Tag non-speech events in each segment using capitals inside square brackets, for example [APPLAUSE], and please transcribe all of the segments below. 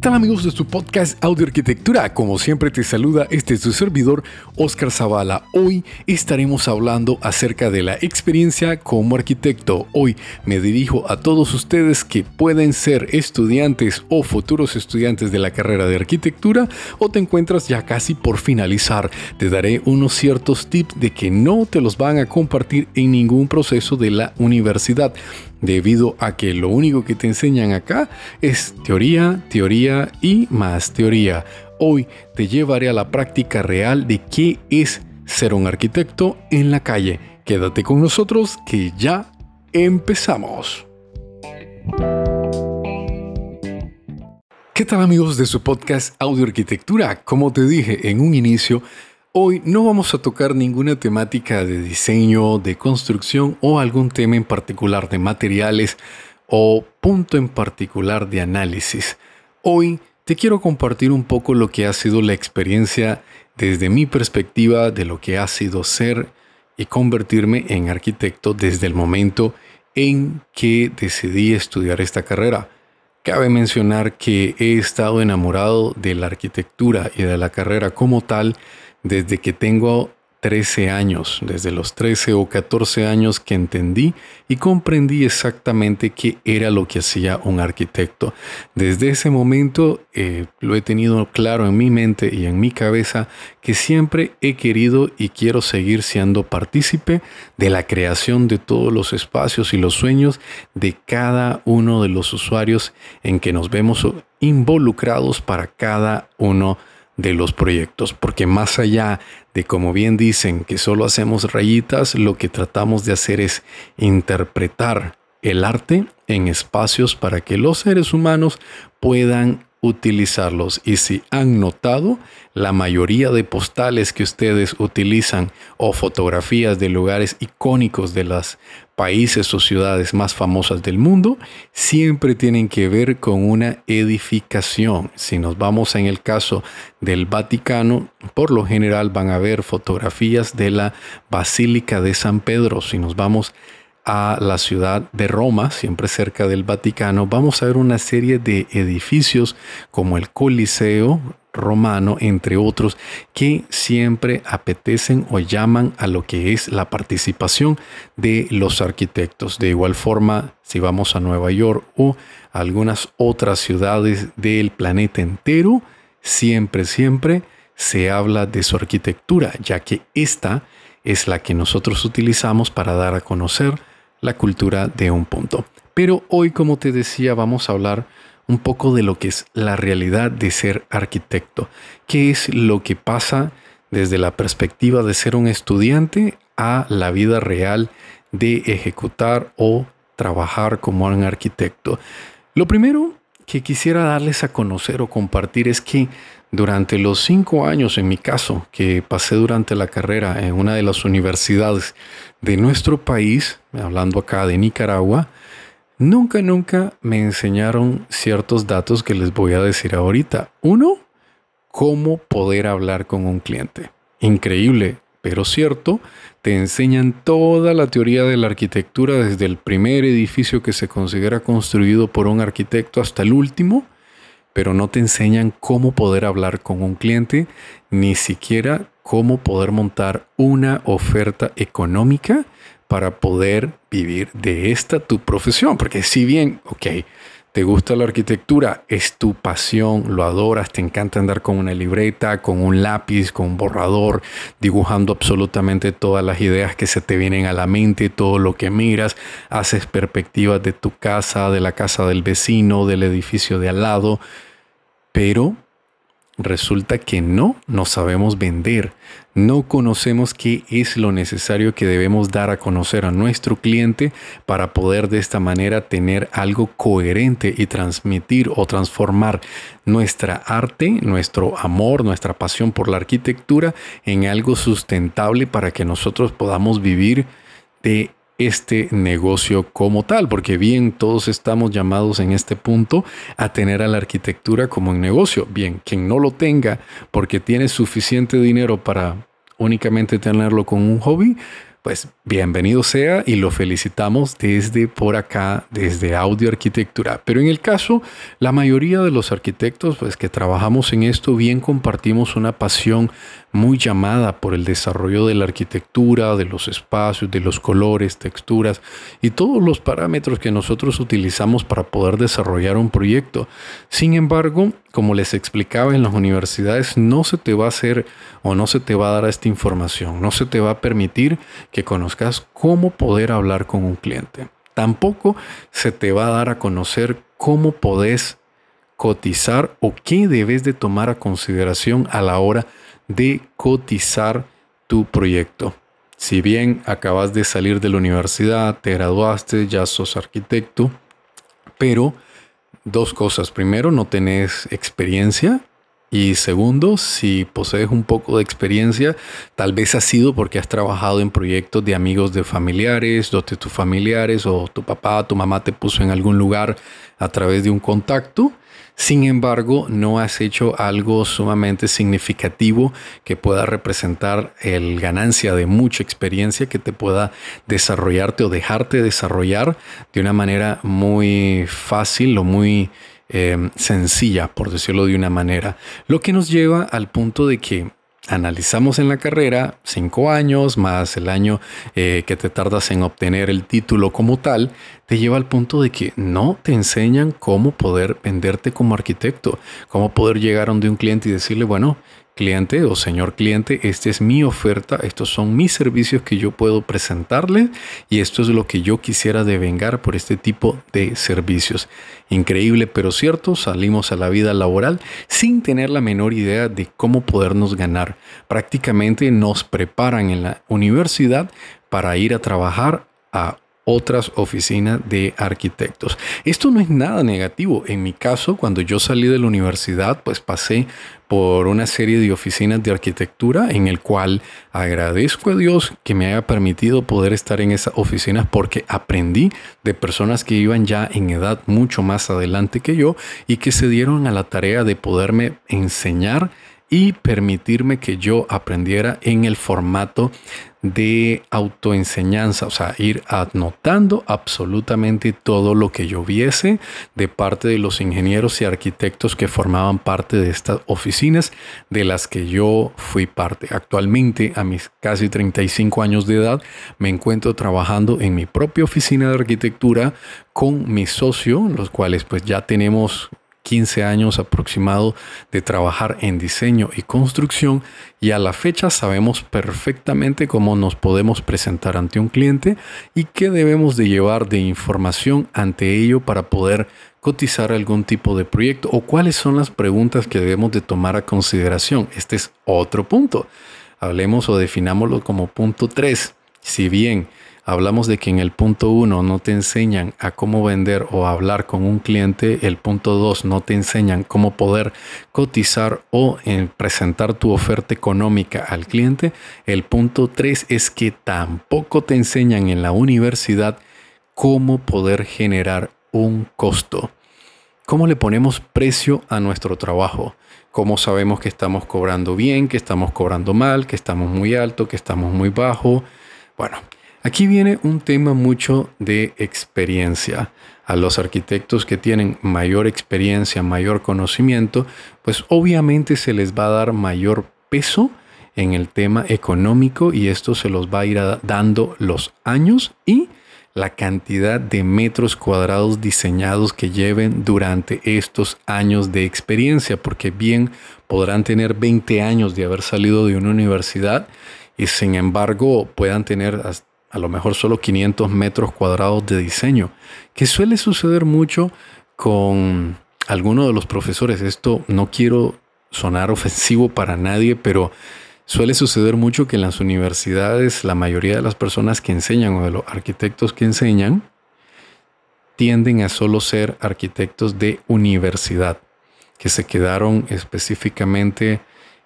tal amigos de su podcast Audio Arquitectura? Como siempre te saluda este es tu servidor Oscar Zavala. Hoy estaremos hablando acerca de la experiencia como arquitecto. Hoy me dirijo a todos ustedes que pueden ser estudiantes o futuros estudiantes de la carrera de arquitectura o te encuentras ya casi por finalizar. Te daré unos ciertos tips de que no te los van a compartir en ningún proceso de la universidad debido a que lo único que te enseñan acá es teoría, teoría y más teoría. Hoy te llevaré a la práctica real de qué es ser un arquitecto en la calle. Quédate con nosotros que ya empezamos. ¿Qué tal amigos de su podcast Audio Arquitectura? Como te dije en un inicio, Hoy no vamos a tocar ninguna temática de diseño, de construcción o algún tema en particular de materiales o punto en particular de análisis. Hoy te quiero compartir un poco lo que ha sido la experiencia desde mi perspectiva de lo que ha sido ser y convertirme en arquitecto desde el momento en que decidí estudiar esta carrera. Cabe mencionar que he estado enamorado de la arquitectura y de la carrera como tal desde que tengo 13 años, desde los 13 o 14 años que entendí y comprendí exactamente qué era lo que hacía un arquitecto. Desde ese momento eh, lo he tenido claro en mi mente y en mi cabeza que siempre he querido y quiero seguir siendo partícipe de la creación de todos los espacios y los sueños de cada uno de los usuarios en que nos vemos involucrados para cada uno de los proyectos, porque más allá de como bien dicen que solo hacemos rayitas, lo que tratamos de hacer es interpretar el arte en espacios para que los seres humanos puedan utilizarlos. Y si han notado, la mayoría de postales que ustedes utilizan o fotografías de lugares icónicos de los países o ciudades más famosas del mundo siempre tienen que ver con una edificación. Si nos vamos en el caso del Vaticano, por lo general van a ver fotografías de la Basílica de San Pedro. Si nos vamos a la ciudad de Roma, siempre cerca del Vaticano, vamos a ver una serie de edificios como el Coliseo romano, entre otros, que siempre apetecen o llaman a lo que es la participación de los arquitectos. De igual forma, si vamos a Nueva York o algunas otras ciudades del planeta entero, siempre, siempre se habla de su arquitectura, ya que esta es la que nosotros utilizamos para dar a conocer la cultura de un punto. Pero hoy, como te decía, vamos a hablar un poco de lo que es la realidad de ser arquitecto. ¿Qué es lo que pasa desde la perspectiva de ser un estudiante a la vida real de ejecutar o trabajar como un arquitecto? Lo primero que quisiera darles a conocer o compartir es que durante los cinco años, en mi caso, que pasé durante la carrera en una de las universidades de nuestro país, hablando acá de Nicaragua, nunca, nunca me enseñaron ciertos datos que les voy a decir ahorita. Uno, cómo poder hablar con un cliente. Increíble, pero cierto, te enseñan toda la teoría de la arquitectura desde el primer edificio que se considera construido por un arquitecto hasta el último pero no te enseñan cómo poder hablar con un cliente, ni siquiera cómo poder montar una oferta económica para poder vivir de esta tu profesión. Porque si bien, ok, te gusta la arquitectura, es tu pasión, lo adoras, te encanta andar con una libreta, con un lápiz, con un borrador, dibujando absolutamente todas las ideas que se te vienen a la mente, todo lo que miras, haces perspectivas de tu casa, de la casa del vecino, del edificio de al lado, pero resulta que no nos sabemos vender, no conocemos qué es lo necesario que debemos dar a conocer a nuestro cliente para poder de esta manera tener algo coherente y transmitir o transformar nuestra arte, nuestro amor, nuestra pasión por la arquitectura en algo sustentable para que nosotros podamos vivir de este negocio como tal, porque bien todos estamos llamados en este punto a tener a la arquitectura como un negocio. Bien, quien no lo tenga porque tiene suficiente dinero para únicamente tenerlo como un hobby, pues bienvenido sea y lo felicitamos desde por acá, desde Audio Arquitectura. Pero en el caso, la mayoría de los arquitectos pues que trabajamos en esto bien compartimos una pasión muy llamada por el desarrollo de la arquitectura, de los espacios, de los colores, texturas y todos los parámetros que nosotros utilizamos para poder desarrollar un proyecto. Sin embargo, como les explicaba en las universidades, no se te va a hacer o no se te va a dar esta información, no se te va a permitir que conozcas cómo poder hablar con un cliente. Tampoco se te va a dar a conocer cómo podés cotizar o qué debes de tomar a consideración a la hora de cotizar tu proyecto. Si bien acabas de salir de la universidad, te graduaste, ya sos arquitecto, pero dos cosas. Primero, no tenés experiencia. Y segundo, si posees un poco de experiencia, tal vez ha sido porque has trabajado en proyectos de amigos de familiares, donde tus familiares o tu papá, tu mamá te puso en algún lugar a través de un contacto. Sin embargo, no has hecho algo sumamente significativo que pueda representar el ganancia de mucha experiencia que te pueda desarrollarte o dejarte desarrollar de una manera muy fácil o muy eh, sencilla, por decirlo de una manera. Lo que nos lleva al punto de que analizamos en la carrera cinco años más el año eh, que te tardas en obtener el título como tal, te lleva al punto de que no te enseñan cómo poder venderte como arquitecto, cómo poder llegar a donde un cliente y decirle, bueno, cliente o señor cliente, esta es mi oferta, estos son mis servicios que yo puedo presentarle y esto es lo que yo quisiera devengar por este tipo de servicios. Increíble pero cierto, salimos a la vida laboral sin tener la menor idea de cómo podernos ganar. Prácticamente nos preparan en la universidad para ir a trabajar a otras oficinas de arquitectos. Esto no es nada negativo. En mi caso, cuando yo salí de la universidad, pues pasé por una serie de oficinas de arquitectura en el cual agradezco a Dios que me haya permitido poder estar en esas oficinas porque aprendí de personas que iban ya en edad mucho más adelante que yo y que se dieron a la tarea de poderme enseñar y permitirme que yo aprendiera en el formato de autoenseñanza, o sea, ir anotando absolutamente todo lo que yo viese de parte de los ingenieros y arquitectos que formaban parte de estas oficinas de las que yo fui parte. Actualmente, a mis casi 35 años de edad, me encuentro trabajando en mi propia oficina de arquitectura con mi socio, los cuales pues ya tenemos 15 años aproximado de trabajar en diseño y construcción y a la fecha sabemos perfectamente cómo nos podemos presentar ante un cliente y qué debemos de llevar de información ante ello para poder cotizar algún tipo de proyecto o cuáles son las preguntas que debemos de tomar a consideración. Este es otro punto. Hablemos o definámoslo como punto 3. Si bien hablamos de que en el punto 1 no te enseñan a cómo vender o hablar con un cliente, el punto 2 no te enseñan cómo poder cotizar o en presentar tu oferta económica al cliente, el punto 3 es que tampoco te enseñan en la universidad cómo poder generar un costo. ¿Cómo le ponemos precio a nuestro trabajo? ¿Cómo sabemos que estamos cobrando bien, que estamos cobrando mal, que estamos muy alto, que estamos muy bajo? Bueno, Aquí viene un tema mucho de experiencia. A los arquitectos que tienen mayor experiencia, mayor conocimiento, pues obviamente se les va a dar mayor peso en el tema económico y esto se los va a ir dando los años y la cantidad de metros cuadrados diseñados que lleven durante estos años de experiencia, porque bien podrán tener 20 años de haber salido de una universidad y sin embargo puedan tener a lo mejor solo 500 metros cuadrados de diseño, que suele suceder mucho con algunos de los profesores. Esto no quiero sonar [LAUGHS] ofensivo para nadie, pero suele suceder mucho que en las universidades la mayoría de las personas que enseñan o de los arquitectos que enseñan tienden a solo ser arquitectos de universidad, que se quedaron específicamente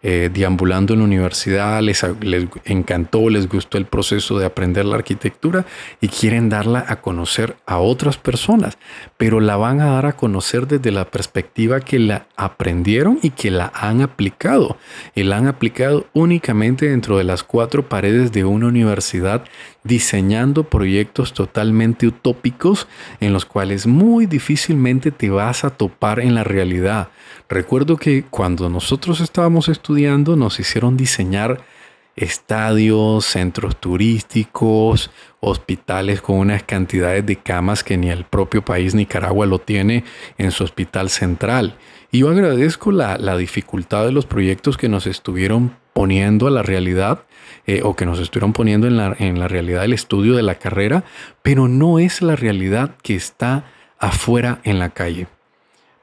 eh, deambulando en la universidad, les, les encantó, les gustó el proceso de aprender la arquitectura y quieren darla a conocer a otras personas, pero la van a dar a conocer desde la perspectiva que la aprendieron y que la han aplicado. Y la han aplicado únicamente dentro de las cuatro paredes de una universidad, diseñando proyectos totalmente utópicos en los cuales muy difícilmente te vas a topar en la realidad. Recuerdo que cuando nosotros estábamos estudiando nos hicieron diseñar estadios, centros turísticos, hospitales con unas cantidades de camas que ni el propio país Nicaragua lo tiene en su hospital central. Y yo agradezco la, dificultad de los proyectos que nos estuvieron poniendo a la realidad eh, o que nos estuvieron poniendo en la, en la realidad del estudio de la carrera, pero no es la realidad que está afuera en la calle.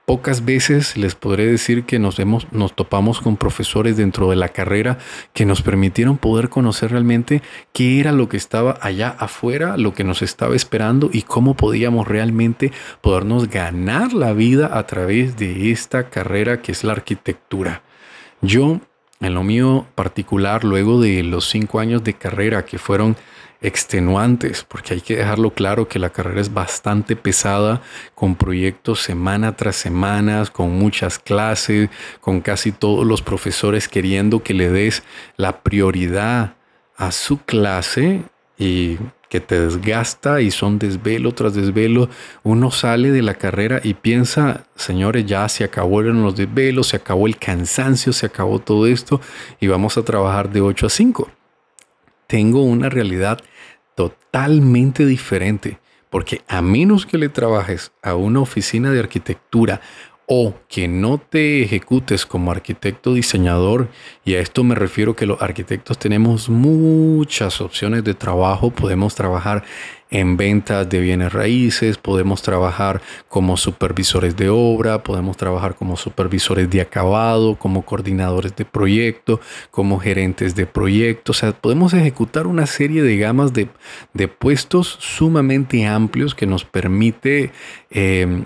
Pocas veces les podré decir que nos, nos topamos con profesores dentro de la carrera que nos permitieron poder conocer realmente qué era lo que estaba allá afuera, lo que nos estaba esperando y cómo podíamos realmente podernos ganar la vida a través de esta carrera que es la arquitectura. Yo, en lo mío particular, luego de los cinco años de carrera que fueron extenuantes, porque hay que dejarlo claro que la carrera es bastante pesada, con proyectos semana tras semana, con muchas clases, con casi todos los profesores queriendo que le des la prioridad a su clase y que te desgasta y son desvelo tras desvelo. Uno sale de la carrera y piensa, señores, ya se acabaron los desvelos, se acabó el cansancio, se acabó todo esto y vamos a trabajar de 8 a 5. Tengo una realidad totalmente diferente, porque a menos que le trabajes a una oficina de arquitectura o que no te ejecutes como arquitecto diseñador, y a esto me refiero que los arquitectos tenemos muchas opciones de trabajo, podemos trabajar en ventas de bienes raíces, podemos trabajar como supervisores de obra, podemos trabajar como supervisores de acabado, como coordinadores de proyecto, como gerentes de proyectos, o sea, podemos ejecutar una serie de gamas de, puestos sumamente amplios que nos permite eh,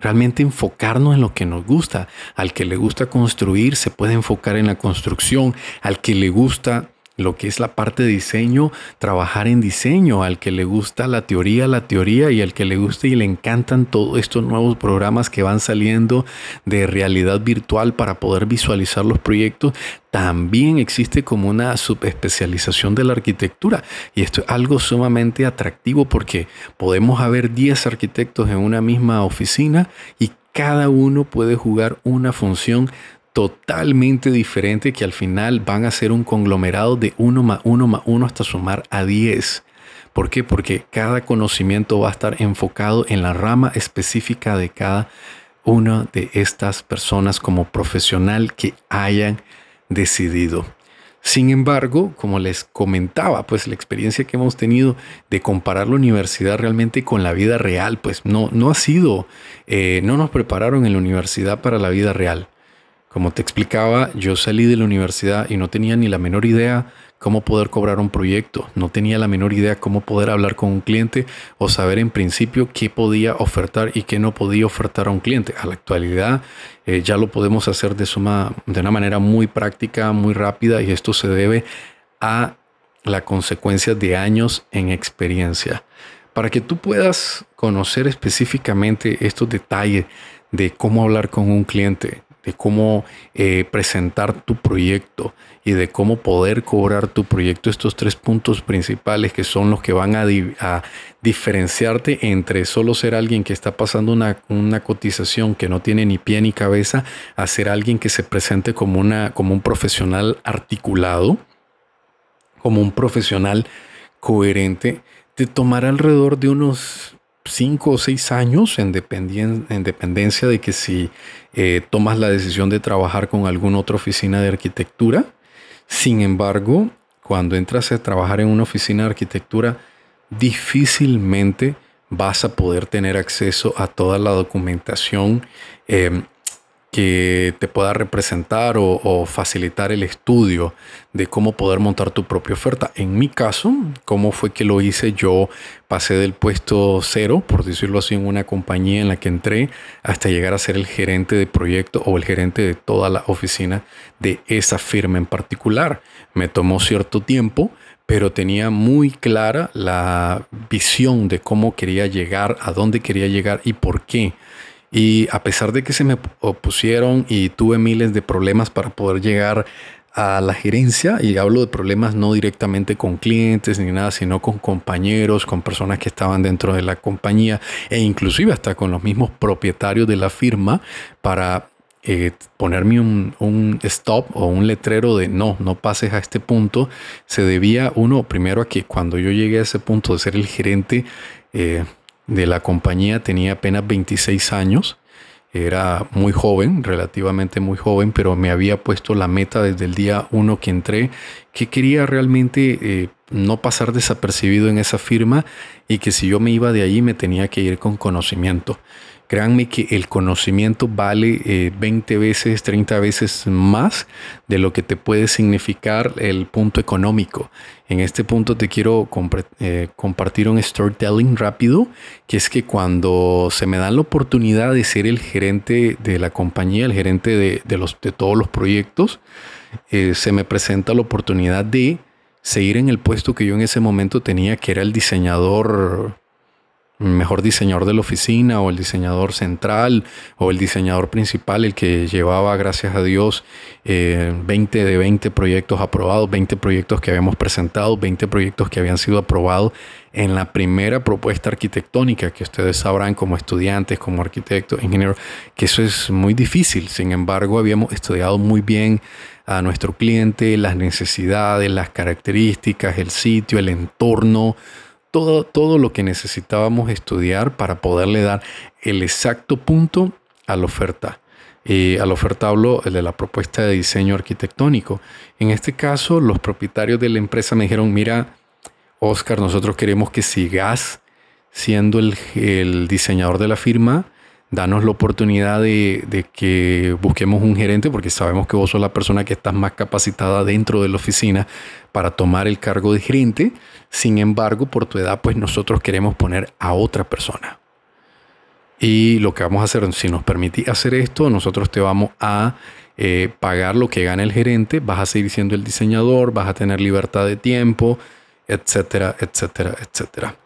realmente enfocarnos en lo que nos gusta. Al que le gusta construir se puede enfocar en la construcción, al que le gusta lo que es la parte de diseño, trabajar en diseño, al que le gusta la teoría, la teoría, y al que le gusta y le encantan todos estos nuevos programas que van saliendo de realidad virtual para poder visualizar los proyectos, también existe como una subespecialización de la arquitectura. Y esto es algo sumamente atractivo porque podemos haber 10 arquitectos en una misma oficina y cada uno puede jugar una función totalmente diferente que al final van a ser un conglomerado de uno más uno más uno hasta sumar a 10. ¿Por qué? Porque cada conocimiento va a estar enfocado en la rama específica de cada una de estas personas como profesional que hayan decidido. Sin embargo, como les comentaba, pues la experiencia que hemos tenido de comparar la universidad realmente con la vida real, pues no, no ha sido, eh, no nos prepararon en la universidad para la vida real. Como te explicaba, yo salí de la universidad y no tenía ni la menor idea cómo poder cobrar un proyecto, no tenía la menor idea cómo poder hablar con un cliente o saber en principio qué podía ofertar y qué no podía ofertar a un cliente. A la actualidad eh, ya lo podemos hacer de, de una manera muy práctica, muy rápida y esto se debe a la consecuencia de años en experiencia. Para que tú puedas conocer específicamente estos detalles de cómo hablar con un cliente, de cómo eh, presentar tu proyecto y de cómo poder cobrar tu proyecto. Estos tres puntos principales que son los que van a, diferenciarte entre solo ser alguien que está pasando una, una, cotización que no tiene ni pie ni cabeza a ser alguien que se presente como, una, como un profesional articulado, como un profesional coherente. Te tomará alrededor de unos cinco o seis años en, en dependencia de que si eh, tomas la decisión de trabajar con alguna otra oficina de arquitectura. Sin embargo, cuando entras a trabajar en una oficina de arquitectura, difícilmente vas a poder tener acceso a toda la documentación em, que te pueda representar o, facilitar el estudio de cómo poder montar tu propia oferta. En mi caso, ¿cómo fue que lo hice? Yo pasé del puesto cero, por decirlo así, en una compañía en la que entré, hasta llegar a ser el gerente de proyecto o el gerente de toda la oficina de esa firma en particular. Me tomó cierto tiempo, pero tenía muy clara la visión de cómo quería llegar, a dónde quería llegar y por qué. Y a pesar de que se me opusieron y tuve miles de problemas para poder llegar a la gerencia, y hablo de problemas no directamente con clientes ni nada, sino con compañeros, con personas que estaban dentro de la compañía e inclusive hasta con los mismos propietarios de la firma para eh, ponerme un, un, stop o un letrero de no, no pases a este punto, se debía uno primero a que cuando yo llegué a ese punto de ser el gerente, eh, de la compañía tenía apenas 26 años. Era muy joven, relativamente muy joven, pero me había puesto la meta desde el día uno que entré, que quería realmente eh, no pasar desapercibido en esa firma y que si yo me iba de ahí me tenía que ir con conocimiento. Créanme que el conocimiento vale 20 eh, veces, 30 veces más de lo que te puede significar el punto económico. En este punto te quiero eh, compartir un storytelling rápido, que es que cuando se me da la oportunidad de ser el gerente de la compañía, el gerente de todos los proyectos, eh, se me presenta la oportunidad de seguir en el puesto que yo en ese momento tenía, que era el diseñador mejor diseñador de la oficina o el diseñador central o el diseñador principal, el que llevaba, gracias a Dios, 20 eh, de 20 proyectos aprobados, 20 proyectos que habíamos presentado, 20 proyectos que habían sido aprobados en la primera propuesta arquitectónica que ustedes sabrán como estudiantes, como arquitectos, ingenieros, que eso es muy difícil. Sin embargo, habíamos estudiado muy bien a nuestro cliente, las necesidades, las características, el sitio, el entorno, todo, todo lo que necesitábamos estudiar para poderle dar el exacto punto a la oferta. Y a la oferta hablo de la propuesta de diseño arquitectónico. En este caso, los propietarios de la empresa me dijeron, mira, Oscar, nosotros queremos que sigas siendo el, el diseñador de la firma, danos la oportunidad de, que busquemos un gerente, porque sabemos que vos sos la persona que estás más capacitada dentro de la oficina para tomar el cargo de gerente. Sin embargo, por tu edad, pues nosotros queremos poner a otra persona. Y lo que vamos a hacer, si nos permitís hacer esto, nosotros te vamos a eh, pagar lo que gana el gerente, vas a seguir siendo el diseñador, vas a tener libertad de tiempo, etcétera, etcétera, etcétera.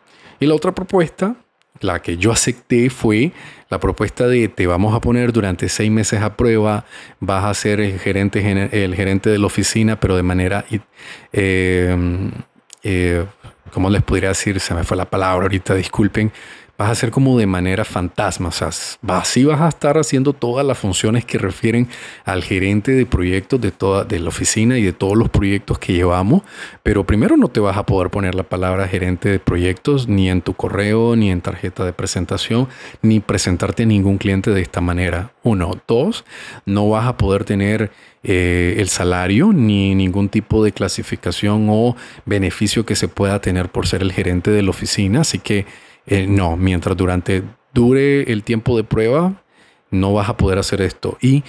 Y la otra propuesta la que yo acepté fue la propuesta de te vamos a poner durante seis meses a prueba, vas a ser el gerente, el gerente de la oficina, pero de manera, eh, eh, ¿cómo les podría decir? Se me fue la palabra ahorita, disculpen vas a hacer como de manera fantasma. O sea, así vas a estar haciendo todas las funciones que refieren al gerente de proyectos de toda de la oficina y de todos los proyectos que llevamos. Pero primero no te vas a poder poner la palabra gerente de proyectos ni en tu correo, ni en tarjeta de presentación, ni presentarte a ningún cliente de esta manera. Uno. Dos, no vas a poder tener eh, el salario ni ningún tipo de clasificación o beneficio que se pueda tener por ser el gerente de la oficina. Así que eh, no, mientras durante dure el tiempo de prueba, no vas a poder hacer esto. Y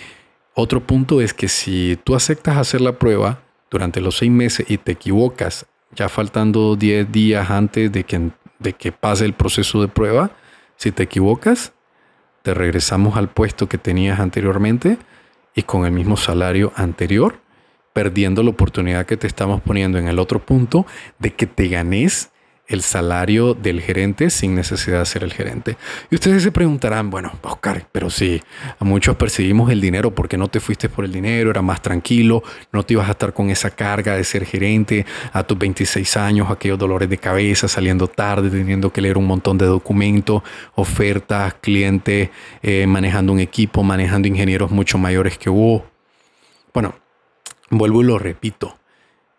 otro punto es que si tú aceptas hacer la prueba durante los seis meses y te equivocas, ya faltando 10 días antes de que, de que pase el proceso de prueba, si te equivocas, te regresamos al puesto que tenías anteriormente y con el mismo salario anterior, perdiendo la oportunidad que te estamos poniendo en el otro punto de que te ganes el salario del gerente sin necesidad de ser el gerente. Y ustedes se preguntarán, bueno, Oscar, pero si a muchos perseguimos el dinero, ¿por qué no te fuiste por el dinero? Era más tranquilo, no te ibas a estar con esa carga de ser gerente a tus 26 años, aquellos dolores de cabeza, saliendo tarde, teniendo que leer un montón de documentos, ofertas, clientes, eh, manejando un equipo, manejando ingenieros mucho mayores que vos. Bueno, vuelvo y lo repito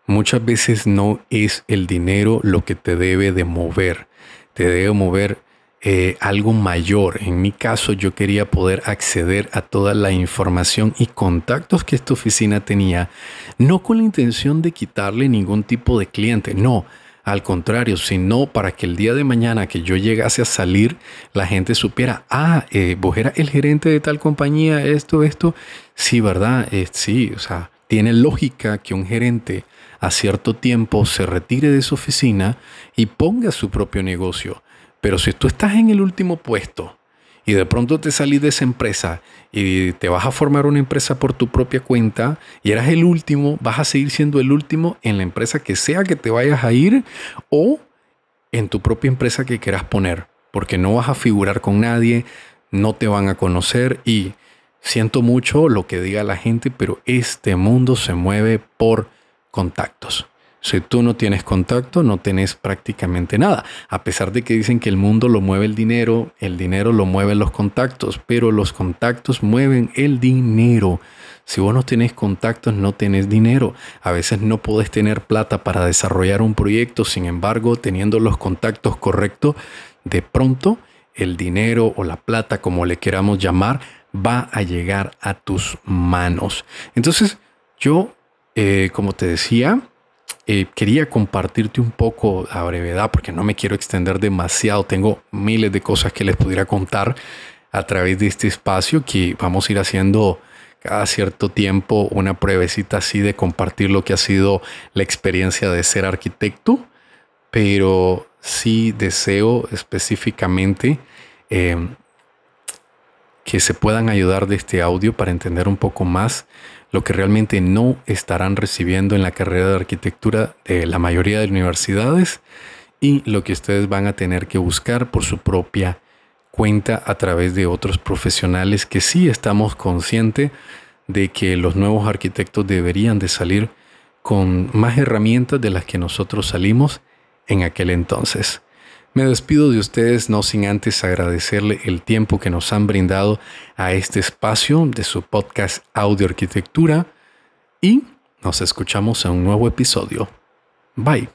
Muchas veces no es el dinero lo que te debe de mover, te debe mover eh, algo mayor. En mi caso yo quería poder acceder a toda la información y contactos que esta oficina tenía, no con la intención de quitarle ningún tipo de cliente, no, Al contrario, sino para que el día de mañana que yo llegase a salir, la gente supiera, ah, eh, vos eras el gerente de tal compañía, esto, esto. Sí, ¿verdad? Eh, sí, o sea, tiene lógica que un gerente a cierto tiempo se retire de su oficina y ponga su propio negocio. Pero si tú estás en el último puesto y de pronto te salís de esa empresa y te vas a formar una empresa por tu propia cuenta y eras el último, vas a seguir siendo el último en la empresa que sea que te vayas a ir o en tu propia empresa que quieras poner, porque no vas a figurar con nadie, no te van a conocer y siento mucho lo que diga la gente, pero este mundo se mueve por contactos. Si tú no tienes contacto, no tenés prácticamente nada. A pesar de que dicen que el mundo lo mueve el dinero, el dinero lo mueven los contactos, pero los contactos mueven el dinero. Si vos no tenés contactos, no tenés dinero. A veces no podés tener plata para desarrollar un proyecto, sin embargo, teniendo los contactos correctos, de pronto el dinero o la plata, como le queramos llamar, va a llegar a tus manos. Entonces, yo, eh, como te decía, eh, quería compartirte un poco a brevedad porque no me quiero extender demasiado. Tengo miles de cosas que les pudiera contar a través de este espacio que vamos a ir haciendo cada cierto tiempo una pruebecita así de compartir lo que ha sido la experiencia de ser arquitecto, pero sí deseo específicamente em, que se puedan ayudar de este audio para entender un poco más lo que realmente no estarán recibiendo en la carrera de arquitectura de la mayoría de universidades y lo que ustedes van a tener que buscar por su propia cuenta a través de otros profesionales que sí estamos conscientes de que los nuevos arquitectos deberían de salir con más herramientas de las que nosotros salimos en aquel entonces. Me despido de ustedes no sin antes agradecerle el tiempo que nos han brindado a este espacio de su podcast Audio Arquitectura y nos escuchamos en un nuevo episodio. Bye.